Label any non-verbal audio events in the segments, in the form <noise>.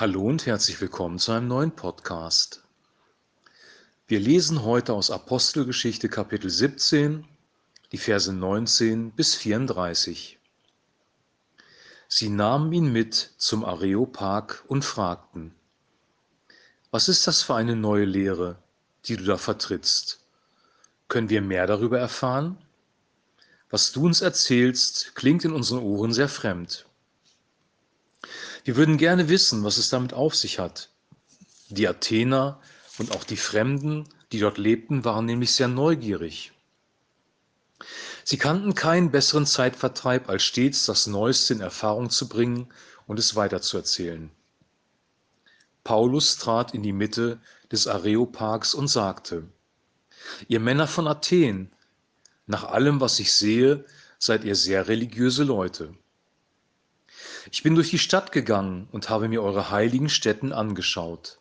Hallo und herzlich willkommen zu einem neuen Podcast. Wir lesen heute aus Apostelgeschichte Kapitel 17, die Verse 19 bis 34. Sie nahmen ihn mit zum Areopag und fragten, was ist das für eine neue Lehre, die du da vertrittst? Können wir mehr darüber erfahren? Was du uns erzählst, klingt in unseren Ohren sehr fremd. Wir würden gerne wissen, was es damit auf sich hat. Die Athener und auch die Fremden, die dort lebten, waren nämlich sehr neugierig. Sie kannten keinen besseren Zeitvertreib, als stets das Neueste in Erfahrung zu bringen und es weiterzuerzählen. Paulus trat in die Mitte des Areopags und sagte, Ihr Männer von Athen, nach allem, was ich sehe, seid ihr sehr religiöse Leute. Ich bin durch die Stadt gegangen und habe mir eure heiligen Stätten angeschaut.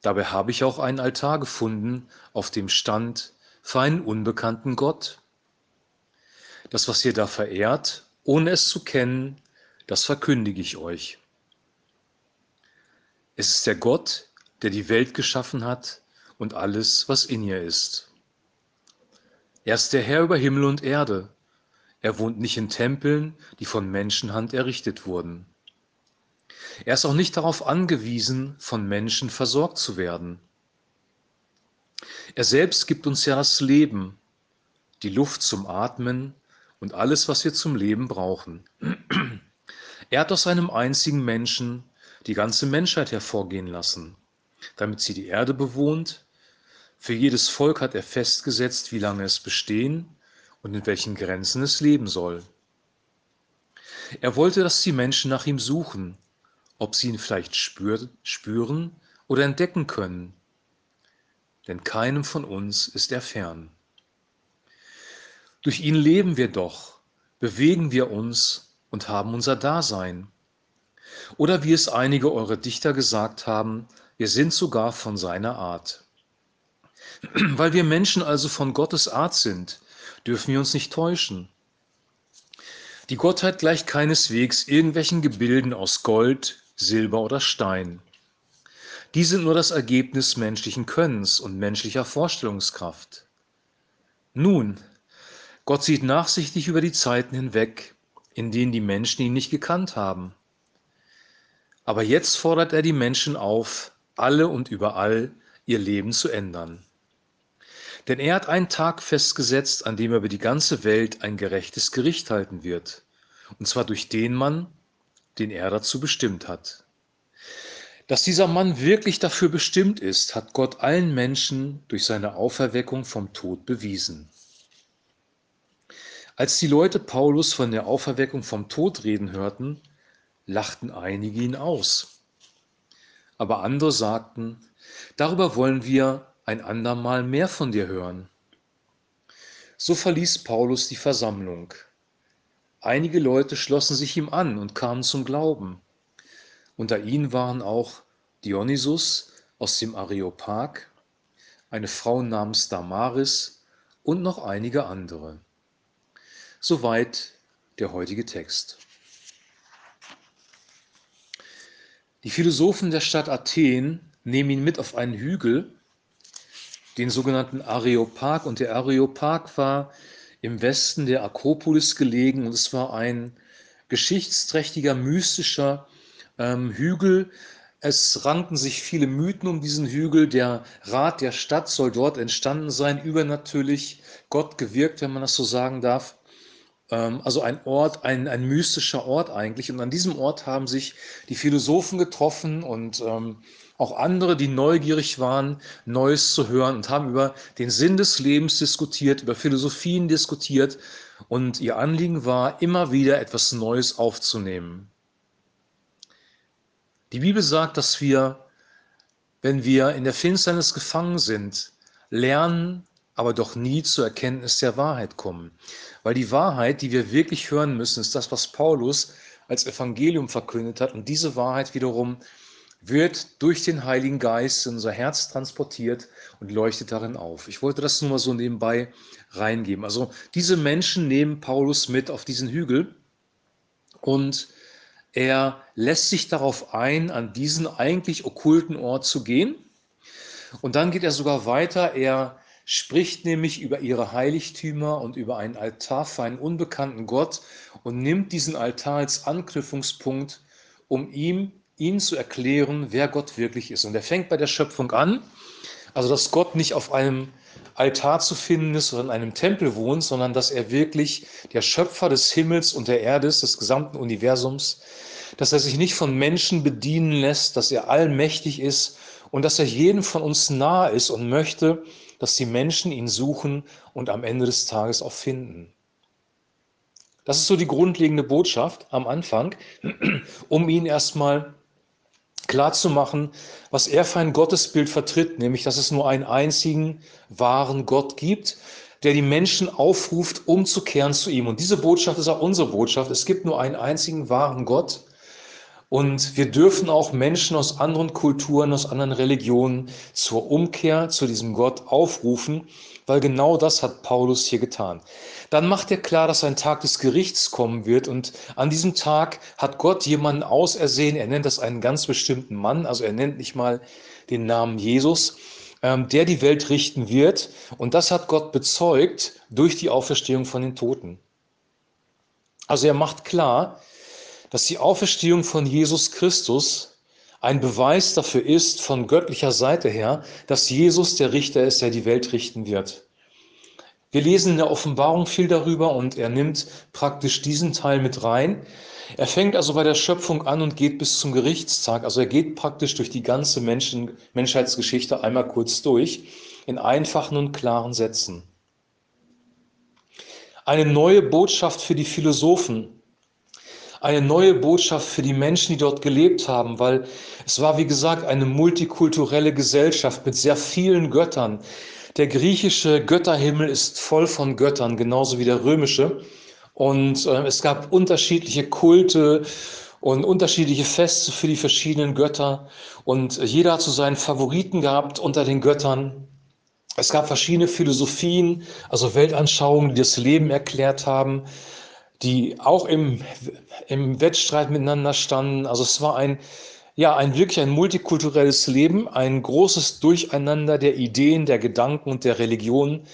Dabei habe ich auch einen Altar gefunden, auf dem stand für einen unbekannten Gott. Das, was ihr da verehrt, ohne es zu kennen, das verkündige ich euch. Es ist der Gott, der die Welt geschaffen hat und alles, was in ihr ist. Er ist der Herr über Himmel und Erde er wohnt nicht in Tempeln, die von Menschenhand errichtet wurden. Er ist auch nicht darauf angewiesen, von Menschen versorgt zu werden. Er selbst gibt uns ja das Leben, die Luft zum Atmen und alles, was wir zum Leben brauchen. Er hat aus einem einzigen Menschen die ganze Menschheit hervorgehen lassen, damit sie die Erde bewohnt. Für jedes Volk hat er festgesetzt, wie lange es bestehen und in welchen Grenzen es leben soll. Er wollte, dass die Menschen nach ihm suchen, ob sie ihn vielleicht spüren oder entdecken können. Denn keinem von uns ist er fern. Durch ihn leben wir doch, bewegen wir uns und haben unser Dasein. Oder wie es einige eure Dichter gesagt haben, wir sind sogar von seiner Art. <clears throat> Weil wir Menschen also von Gottes Art sind, dürfen wir uns nicht täuschen. Die Gottheit gleicht keineswegs irgendwelchen Gebilden aus Gold, Silber oder Stein. Die sind nur das Ergebnis menschlichen Könnens und menschlicher Vorstellungskraft. Nun, Gott sieht nachsichtig über die Zeiten hinweg, in denen die Menschen ihn nicht gekannt haben. Aber jetzt fordert er die Menschen auf, alle und überall ihr Leben zu ändern. Denn er hat einen Tag festgesetzt, an dem er über die ganze Welt ein gerechtes Gericht halten wird. Und zwar durch den Mann, den er dazu bestimmt hat. Dass dieser Mann wirklich dafür bestimmt ist, hat Gott allen Menschen durch seine Auferweckung vom Tod bewiesen. Als die Leute Paulus von der Auferweckung vom Tod reden hörten, lachten einige ihn aus. Aber andere sagten, darüber wollen wir ein andermal mehr von dir hören. So verließ Paulus die Versammlung. Einige Leute schlossen sich ihm an und kamen zum Glauben. Unter ihnen waren auch Dionysus aus dem Areopag, eine Frau namens Damaris und noch einige andere. Soweit der heutige Text. Die Philosophen der Stadt Athen nehmen ihn mit auf einen Hügel den sogenannten Areopag. Und der Areopag war im Westen der Akropolis gelegen und es war ein geschichtsträchtiger, mystischer ähm, Hügel. Es ranken sich viele Mythen um diesen Hügel. Der Rat der Stadt soll dort entstanden sein, übernatürlich Gott gewirkt, wenn man das so sagen darf. Ähm, also ein Ort, ein, ein mystischer Ort eigentlich. Und an diesem Ort haben sich die Philosophen getroffen und ähm, auch andere, die neugierig waren, Neues zu hören und haben über den Sinn des Lebens diskutiert, über Philosophien diskutiert. Und ihr Anliegen war, immer wieder etwas Neues aufzunehmen. Die Bibel sagt, dass wir, wenn wir in der Finsternis gefangen sind, lernen, aber doch nie zur Erkenntnis der Wahrheit kommen. Weil die Wahrheit, die wir wirklich hören müssen, ist das, was Paulus als Evangelium verkündet hat. Und diese Wahrheit wiederum wird durch den Heiligen Geist in unser Herz transportiert und leuchtet darin auf. Ich wollte das nur mal so nebenbei reingeben. Also diese Menschen nehmen Paulus mit auf diesen Hügel und er lässt sich darauf ein, an diesen eigentlich okkulten Ort zu gehen. Und dann geht er sogar weiter. Er spricht nämlich über ihre Heiligtümer und über einen Altar für einen unbekannten Gott und nimmt diesen Altar als Anknüpfungspunkt, um ihm, ihnen zu erklären, wer Gott wirklich ist. Und er fängt bei der Schöpfung an, also dass Gott nicht auf einem Altar zu finden ist oder in einem Tempel wohnt, sondern dass er wirklich der Schöpfer des Himmels und der Erde ist, des gesamten Universums, dass er sich nicht von Menschen bedienen lässt, dass er allmächtig ist und dass er jedem von uns nahe ist und möchte, dass die Menschen ihn suchen und am Ende des Tages auch finden. Das ist so die grundlegende Botschaft am Anfang, <clears throat> um ihn erstmal klarzumachen, was er für ein Gottesbild vertritt, nämlich dass es nur einen einzigen wahren Gott gibt, der die Menschen aufruft, umzukehren zu ihm. Und diese Botschaft ist auch unsere Botschaft. Es gibt nur einen einzigen wahren Gott und wir dürfen auch Menschen aus anderen Kulturen, aus anderen Religionen zur Umkehr zu diesem Gott aufrufen, weil genau das hat Paulus hier getan. Dann macht er klar, dass ein Tag des Gerichts kommen wird und an diesem Tag hat Gott jemanden ausersehen. Er nennt das einen ganz bestimmten Mann, also er nennt nicht mal den Namen Jesus, ähm, der die Welt richten wird. Und das hat Gott bezeugt durch die Auferstehung von den Toten. Also er macht klar, dass die Auferstehung von Jesus Christus ein Beweis dafür ist, von göttlicher Seite her, dass Jesus der Richter ist, der die Welt richten wird. Wir lesen in der Offenbarung viel darüber und er nimmt praktisch diesen Teil mit rein. Er fängt also bei der Schöpfung an und geht bis zum Gerichtstag. Also er geht praktisch durch die ganze Menschen, Menschheitsgeschichte einmal kurz durch, in einfachen und klaren Sätzen. Eine neue Botschaft für die Philosophen, eine neue Botschaft für die Menschen, die dort gelebt haben, weil es war, wie gesagt, eine multikulturelle Gesellschaft mit sehr vielen Göttern. Der griechische Götterhimmel ist voll von Göttern, genauso wie der römische. Und äh, es gab unterschiedliche Kulte und unterschiedliche Feste für die verschiedenen Götter. Und jeder hat so seinen Favoriten gehabt unter den Göttern. Es gab verschiedene Philosophien, also Weltanschauungen, die das Leben erklärt haben die auch im, im Wettstreit miteinander standen. Also es war ein, ja, ein wirklich ein multikulturelles Leben, ein großes Durcheinander der Ideen, der Gedanken und der Religionen.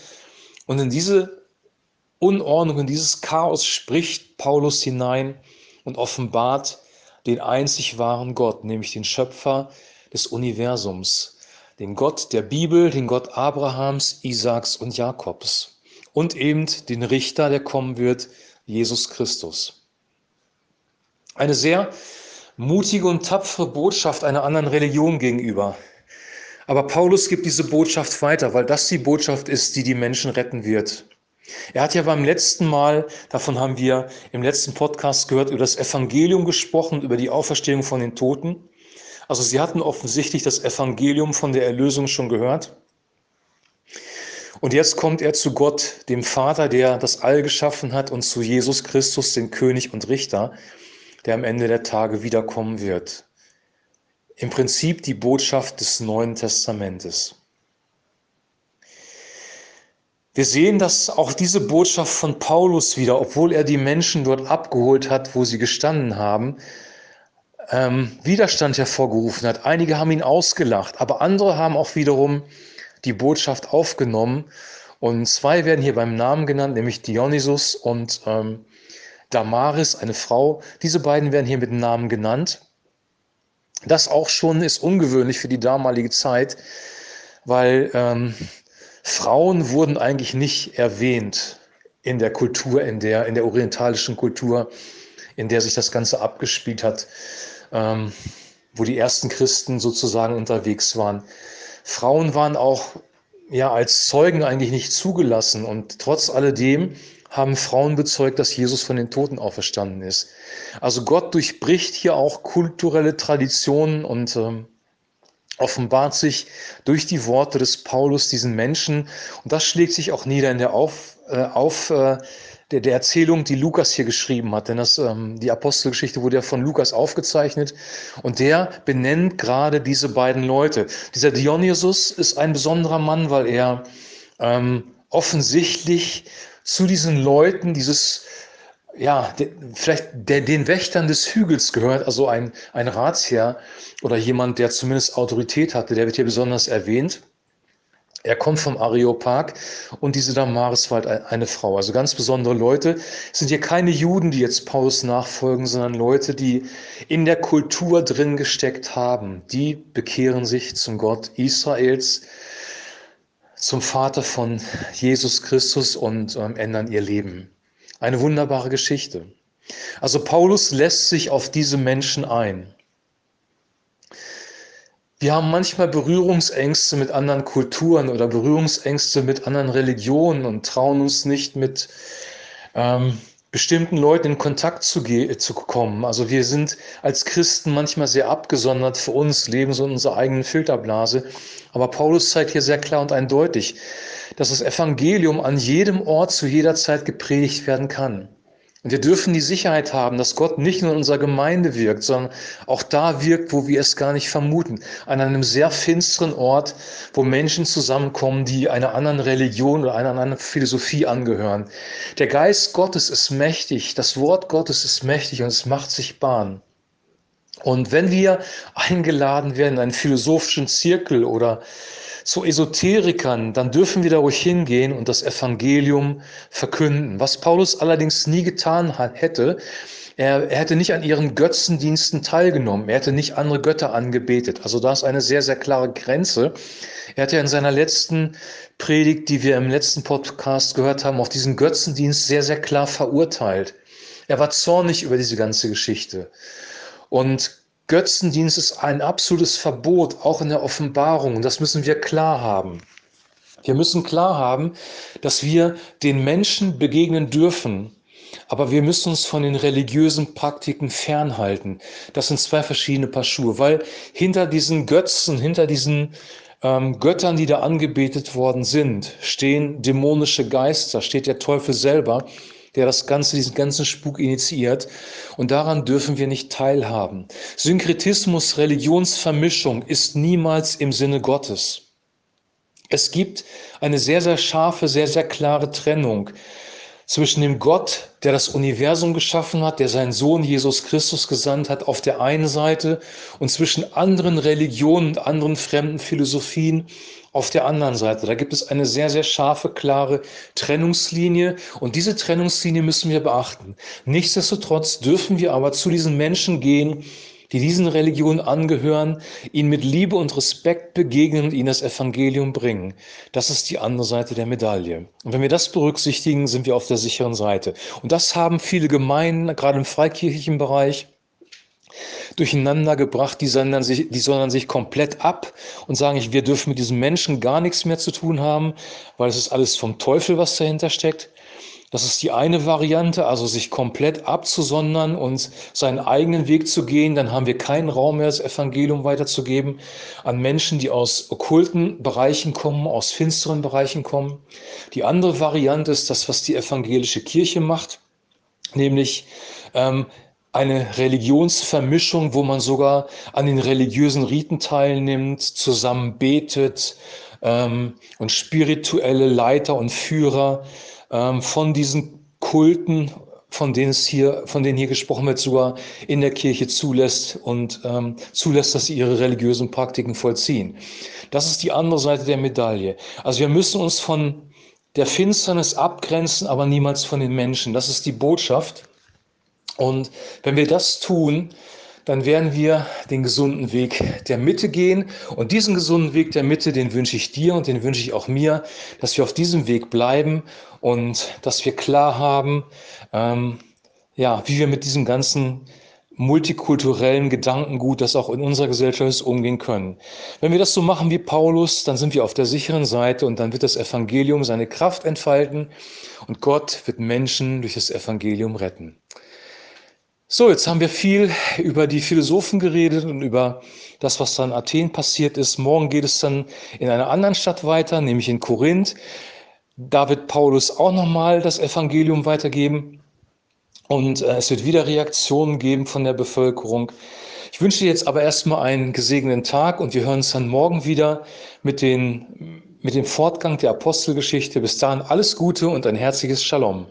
Und in diese Unordnung, in dieses Chaos spricht Paulus hinein und offenbart den einzig wahren Gott, nämlich den Schöpfer des Universums, den Gott der Bibel, den Gott Abrahams, Isaaks und Jakobs und eben den Richter, der kommen wird, Jesus Christus. Eine sehr mutige und tapfere Botschaft einer anderen Religion gegenüber. Aber Paulus gibt diese Botschaft weiter, weil das die Botschaft ist, die die Menschen retten wird. Er hat ja beim letzten Mal, davon haben wir im letzten Podcast gehört, über das Evangelium gesprochen, über die Auferstehung von den Toten. Also sie hatten offensichtlich das Evangelium von der Erlösung schon gehört. Und jetzt kommt er zu Gott, dem Vater, der das All geschaffen hat, und zu Jesus Christus, dem König und Richter, der am Ende der Tage wiederkommen wird. Im Prinzip die Botschaft des Neuen Testamentes. Wir sehen, dass auch diese Botschaft von Paulus wieder, obwohl er die Menschen dort abgeholt hat, wo sie gestanden haben, ähm, Widerstand hervorgerufen hat. Einige haben ihn ausgelacht, aber andere haben auch wiederum die Botschaft aufgenommen. Und zwei werden hier beim Namen genannt, nämlich Dionysus und ähm, Damaris, eine Frau. Diese beiden werden hier mit Namen genannt. Das auch schon ist ungewöhnlich für die damalige Zeit, weil ähm, Frauen wurden eigentlich nicht erwähnt in der Kultur, in der, in der orientalischen Kultur, in der sich das Ganze abgespielt hat, ähm, wo die ersten Christen sozusagen unterwegs waren. Frauen waren auch ja als Zeugen eigentlich nicht zugelassen und trotz alledem haben Frauen bezeugt, dass Jesus von den Toten auferstanden ist. Also Gott durchbricht hier auch kulturelle Traditionen und ähm, offenbart sich durch die Worte des Paulus diesen Menschen und das schlägt sich auch nieder in der Auf, äh, auf äh, der, der Erzählung, die Lukas hier geschrieben hat. Denn das, ähm, die Apostelgeschichte wurde ja von Lukas aufgezeichnet und der benennt gerade diese beiden Leute. Dieser Dionysus ist ein besonderer Mann, weil er ähm, offensichtlich zu diesen Leuten dieses ja, vielleicht der, den Wächtern des Hügels gehört, also ein, ein Ratsherr oder jemand, der zumindest Autorität hatte, der wird hier besonders erwähnt. Er kommt vom Areopag und diese Damaris war halt eine Frau. Also ganz besondere Leute. Es sind hier keine Juden, die jetzt Paulus nachfolgen, sondern Leute, die in der Kultur drin gesteckt haben. Die bekehren sich zum Gott Israels, zum Vater von Jesus Christus und ähm, ändern ihr Leben. Eine wunderbare Geschichte. Also Paulus lässt sich auf diese Menschen ein. Wir haben manchmal Berührungsängste mit anderen Kulturen oder Berührungsängste mit anderen Religionen und trauen uns nicht mit ähm, bestimmten Leuten in Kontakt zu, zu kommen. Also wir sind als Christen manchmal sehr abgesondert für uns, leben so in unserer eigenen Filterblase. Aber Paulus zeigt hier sehr klar und eindeutig, dass das Evangelium an jedem Ort zu jeder Zeit gepredigt werden kann. Und wir dürfen die Sicherheit haben, dass Gott nicht nur in unserer Gemeinde wirkt, sondern auch da wirkt, wo wir es gar nicht vermuten. An einem sehr finsteren Ort, wo Menschen zusammenkommen, die einer anderen Religion oder einer anderen Philosophie angehören. Der Geist Gottes ist mächtig, das Wort Gottes ist mächtig und es macht sich Bahn. Und wenn wir eingeladen werden in einen philosophischen Zirkel oder zu Esoterikern, dann dürfen wir da ruhig hingehen und das Evangelium verkünden. Was Paulus allerdings nie getan hätte, er, er hätte nicht an ihren Götzendiensten teilgenommen, er hätte nicht andere Götter angebetet. Also da ist eine sehr, sehr klare Grenze. Er hat ja in seiner letzten Predigt, die wir im letzten Podcast gehört haben, auf diesen Götzendienst sehr, sehr klar verurteilt. Er war zornig über diese ganze Geschichte. Und Götzendienst ist ein absolutes Verbot, auch in der Offenbarung. Und das müssen wir klar haben. Wir müssen klar haben, dass wir den Menschen begegnen dürfen, aber wir müssen uns von den religiösen Praktiken fernhalten. Das sind zwei verschiedene Paar Schuhe, weil hinter diesen Götzen, hinter diesen ähm, Göttern, die da angebetet worden sind, stehen dämonische Geister, steht der Teufel selber der das Ganze, diesen ganzen Spuk initiiert. Und daran dürfen wir nicht teilhaben. Synkretismus, Religionsvermischung ist niemals im Sinne Gottes. Es gibt eine sehr, sehr scharfe, sehr, sehr klare Trennung zwischen dem Gott, der das Universum geschaffen hat, der seinen Sohn Jesus Christus gesandt hat, auf der einen Seite und zwischen anderen Religionen und anderen fremden Philosophien auf der anderen Seite. Da gibt es eine sehr, sehr scharfe, klare Trennungslinie und diese Trennungslinie müssen wir beachten. Nichtsdestotrotz dürfen wir aber zu diesen Menschen gehen, die diesen Religionen angehören, ihnen mit Liebe und Respekt begegnen und ihnen das Evangelium bringen. Das ist die andere Seite der Medaille. Und wenn wir das berücksichtigen, sind wir auf der sicheren Seite. Und das haben viele Gemeinden, gerade im freikirchlichen Bereich, durcheinander gebracht, die sondern, sich, die sondern sich komplett ab und sagen, wir dürfen mit diesen Menschen gar nichts mehr zu tun haben, weil es ist alles vom Teufel, was dahinter steckt. Das ist die eine Variante, also sich komplett abzusondern und seinen eigenen Weg zu gehen. Dann haben wir keinen Raum mehr, das Evangelium weiterzugeben an Menschen, die aus okkulten Bereichen kommen, aus finsteren Bereichen kommen. Die andere Variante ist das, was die evangelische Kirche macht, nämlich ähm, eine Religionsvermischung, wo man sogar an den religiösen Riten teilnimmt, zusammen betet ähm, und spirituelle Leiter und Führer ähm, von diesen Kulten, von denen es hier, von denen hier gesprochen wird, sogar in der Kirche zulässt und ähm, zulässt, dass sie ihre religiösen Praktiken vollziehen. Das ist die andere Seite der Medaille. Also wir müssen uns von der Finsternis abgrenzen, aber niemals von den Menschen. Das ist die Botschaft. Und wenn wir das tun, dann werden wir den gesunden Weg der Mitte gehen. Und diesen gesunden Weg der Mitte, den wünsche ich dir und den wünsche ich auch mir, dass wir auf diesem Weg bleiben und dass wir klar haben, ähm, ja, wie wir mit diesem ganzen multikulturellen Gedankengut, das auch in unserer Gesellschaft ist, umgehen können. Wenn wir das so machen wie Paulus, dann sind wir auf der sicheren Seite und dann wird das Evangelium seine Kraft entfalten und Gott wird Menschen durch das Evangelium retten. So, jetzt haben wir viel über die Philosophen geredet und über das, was dann in Athen passiert ist. Morgen geht es dann in einer anderen Stadt weiter, nämlich in Korinth. Da wird Paulus auch nochmal das Evangelium weitergeben und äh, es wird wieder Reaktionen geben von der Bevölkerung. Ich wünsche dir jetzt aber erstmal einen gesegneten Tag und wir hören uns dann morgen wieder mit, den, mit dem Fortgang der Apostelgeschichte. Bis dahin alles Gute und ein herzliches Shalom.